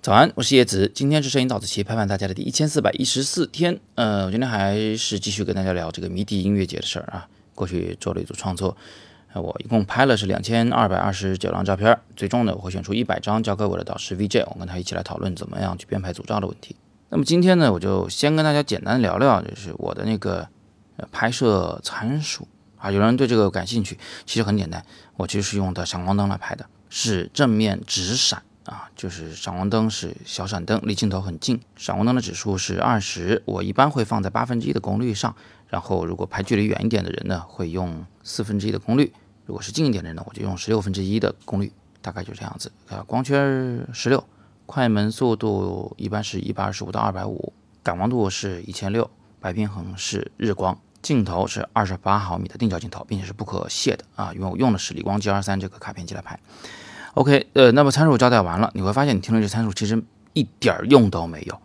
早安，我是叶子，今天是摄影早自习陪伴大家的第一千四百一十四天。呃，我今天还是继续跟大家聊这个迷笛音乐节的事儿啊。过去做了一组创作，呃，我一共拍了是两千二百二十九张照片，最终呢我会选出一百张交给我的导师 VJ，我跟他一起来讨论怎么样去编排组照的问题。那么今天呢，我就先跟大家简单聊聊，就是我的那个呃拍摄参数啊。有人对这个感兴趣，其实很简单，我其实是用的闪光灯来拍的，是正面直闪。啊，就是闪光灯是小闪灯，离镜头很近。闪光灯的指数是二十，我一般会放在八分之一的功率上。然后如果拍距离远一点的人呢，会用四分之一的功率；如果是近一点的人呢，我就用十六分之一的功率，大概就这样子。啊，光圈十六，快门速度一般是一百二十五到二百五，感光度是一千六，白平衡是日光，镜头是二十八毫米的定焦镜头，并且是不可卸的啊，因为我用的是理光 G 二三这个卡片机来拍。OK，呃，那么参数交代完了，你会发现你听了这参数其实一点用都没有，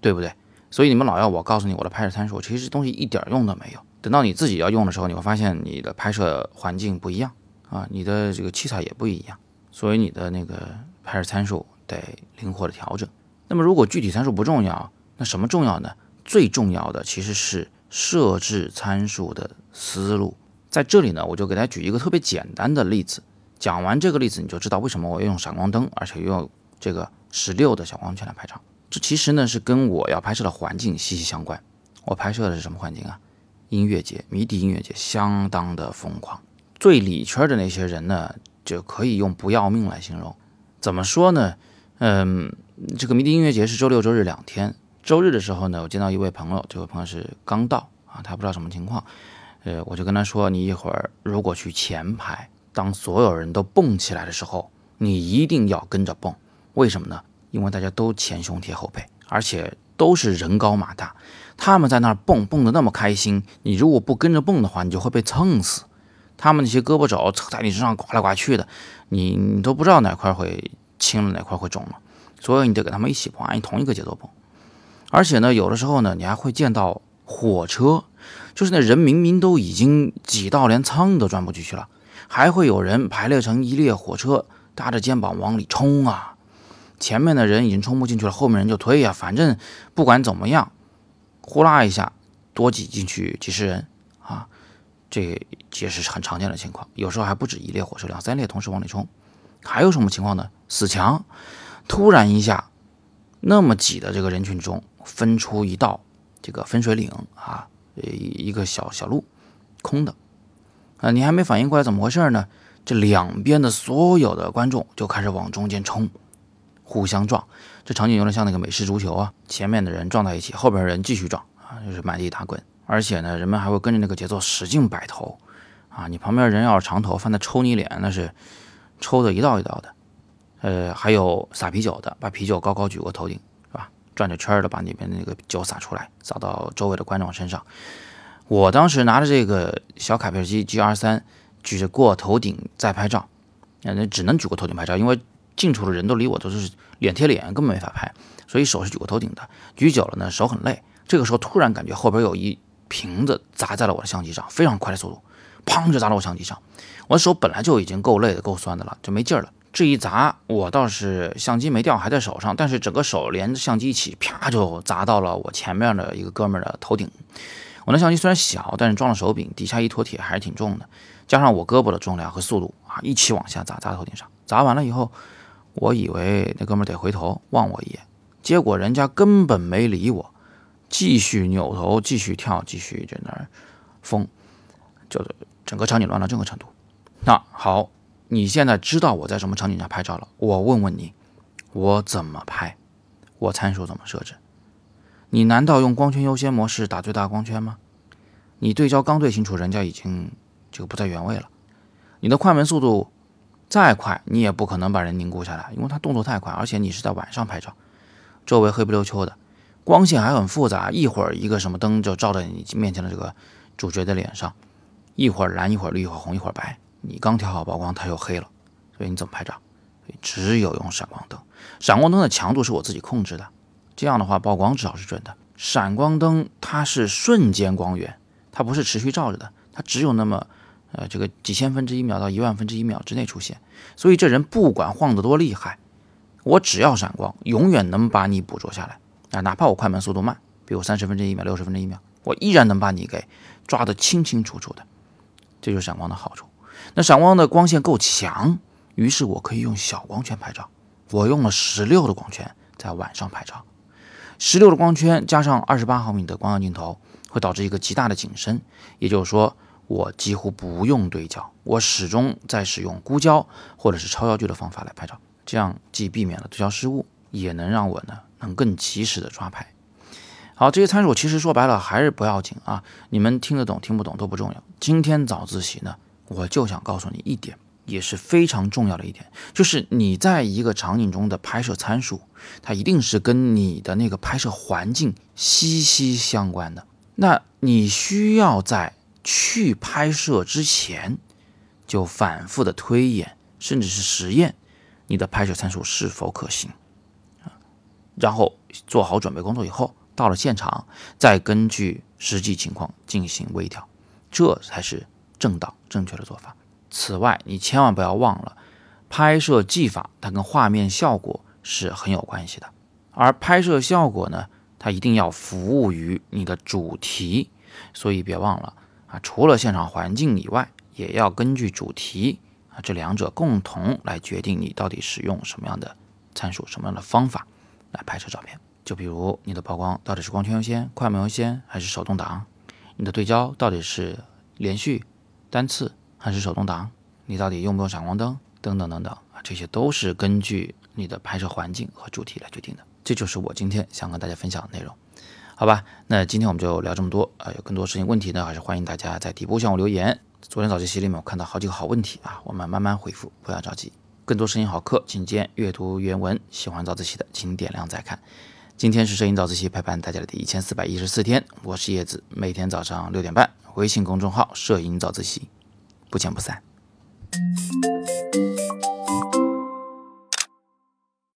对不对？所以你们老要我告诉你我的拍摄参数，其实东西一点用都没有。等到你自己要用的时候，你会发现你的拍摄环境不一样啊，你的这个器材也不一样，所以你的那个拍摄参数得灵活的调整。那么如果具体参数不重要，那什么重要呢？最重要的其实是设置参数的思路。在这里呢，我就给大家举一个特别简单的例子。讲完这个例子，你就知道为什么我要用闪光灯，而且用这个十六的小光圈来拍照。这其实呢是跟我要拍摄的环境息息相关。我拍摄的是什么环境啊？音乐节，迷笛音乐节，相当的疯狂。最里圈的那些人呢，就可以用不要命来形容。怎么说呢？嗯，这个迷笛音乐节是周六周日两天。周日的时候呢，我见到一位朋友，这位朋友是刚到啊，他不知道什么情况。呃，我就跟他说，你一会儿如果去前排。当所有人都蹦起来的时候，你一定要跟着蹦。为什么呢？因为大家都前胸贴后背，而且都是人高马大。他们在那儿蹦蹦的那么开心，你如果不跟着蹦的话，你就会被蹭死。他们那些胳膊肘在你身上刮来刮去的，你你都不知道哪块会轻了，哪块会肿了。所以你得跟他们一起蹦，按同一个节奏蹦。而且呢，有的时候呢，你还会见到火车，就是那人明明都已经挤到连舱都钻不进去了。还会有人排列成一列火车，搭着肩膀往里冲啊！前面的人已经冲不进去了，后面人就推呀。反正不管怎么样，呼啦一下多挤进去几十人啊！这也是很常见的情况。有时候还不止一列火车，两三列同时往里冲。还有什么情况呢？死墙，突然一下，那么挤的这个人群中分出一道这个分水岭啊，一个小小路，空的。啊，你还没反应过来怎么回事呢？这两边的所有的观众就开始往中间冲，互相撞。这场景有点像那个美式足球啊，前面的人撞在一起，后边人继续撞啊，就是满地打滚。而且呢，人们还会跟着那个节奏使劲摆头啊。你旁边人要是长头发，那抽你脸那是抽的一道一道的。呃，还有撒啤酒的，把啤酒高高举过头顶，是吧？转着圈的把里面那个酒洒出来，洒到周围的观众身上。我当时拿着这个小卡片机 G R 三，举着过头顶在拍照，那只能举过头顶拍照，因为近处的人都离我都是脸贴脸，根本没法拍，所以手是举过头顶的。举久了呢，手很累。这个时候突然感觉后边有一瓶子砸在了我的相机上，非常快的速度，砰就砸到我相机上。我手本来就已经够累的、够酸的了，就没劲儿了。这一砸，我倒是相机没掉，还在手上，但是整个手连着相机一起，啪就砸到了我前面的一个哥们儿的头顶。我那相机虽然小，但是装了手柄，底下一坨铁还是挺重的，加上我胳膊的重量和速度啊，一起往下砸，砸头顶上。砸完了以后，我以为那哥们得回头望我一眼，结果人家根本没理我，继续扭头，继续跳，继续在那儿疯，就整个场景乱到这个程度。那好，你现在知道我在什么场景下拍照了？我问问你，我怎么拍？我参数怎么设置？你难道用光圈优先模式打最大光圈吗？你对焦刚对清楚，人家已经这个不在原位了。你的快门速度再快，你也不可能把人凝固下来，因为他动作太快，而且你是在晚上拍照，周围黑不溜秋的，光线还很复杂，一会儿一个什么灯就照在你面前的这个主角的脸上，一会儿蓝，一会儿绿，一会儿红，一会儿白，你刚调好曝光，它又黑了，所以你怎么拍照？只有用闪光灯，闪光灯的强度是我自己控制的。这样的话，曝光至少是准的。闪光灯它是瞬间光源，它不是持续照着的，它只有那么呃，这个几千分之一秒到一万分之一秒之内出现。所以这人不管晃得多厉害，我只要闪光，永远能把你捕捉下来啊！哪怕我快门速度慢，比如三十分之一秒、六十分之一秒，我依然能把你给抓得清清楚楚的。这就是闪光的好处。那闪光的光线够强，于是我可以用小光圈拍照。我用了十六的光圈在晚上拍照，十六的光圈加上二十八毫米的光样镜头，会导致一个极大的景深。也就是说，我几乎不用对焦，我始终在使用孤焦或者是超焦距的方法来拍照。这样既避免了对焦失误，也能让我呢能更及时的抓拍。好，这些参数其实说白了还是不要紧啊，你们听得懂听不懂都不重要。今天早自习呢，我就想告诉你一点，也是非常重要的一点，就是你在一个场景中的拍摄参数，它一定是跟你的那个拍摄环境息息相关的。那你需要在去拍摄之前，就反复的推演，甚至是实验。你的拍摄参数是否可行啊？然后做好准备工作以后，到了现场再根据实际情况进行微调，这才是正道正确的做法。此外，你千万不要忘了，拍摄技法它跟画面效果是很有关系的，而拍摄效果呢，它一定要服务于你的主题，所以别忘了啊，除了现场环境以外，也要根据主题。啊，这两者共同来决定你到底使用什么样的参数、什么样的方法来拍摄照片。就比如你的曝光到底是光圈优先、快门优先还是手动挡？你的对焦到底是连续、单次还是手动挡？你到底用不用闪光灯？等等等等啊，这些都是根据你的拍摄环境和主题来决定的。这就是我今天想跟大家分享的内容，好吧？那今天我们就聊这么多啊，有更多事情问题呢，还是欢迎大家在底部向我留言。昨天早自习里面我看到好几个好问题啊，我们慢慢回复，不要着急。更多声音好课，请见阅读原文。喜欢早自习的，请点亮再看。今天是摄影早自习陪伴大家的第一千四百一十四天我是叶子每天早上六点半微信公众号摄影早自习不见不散。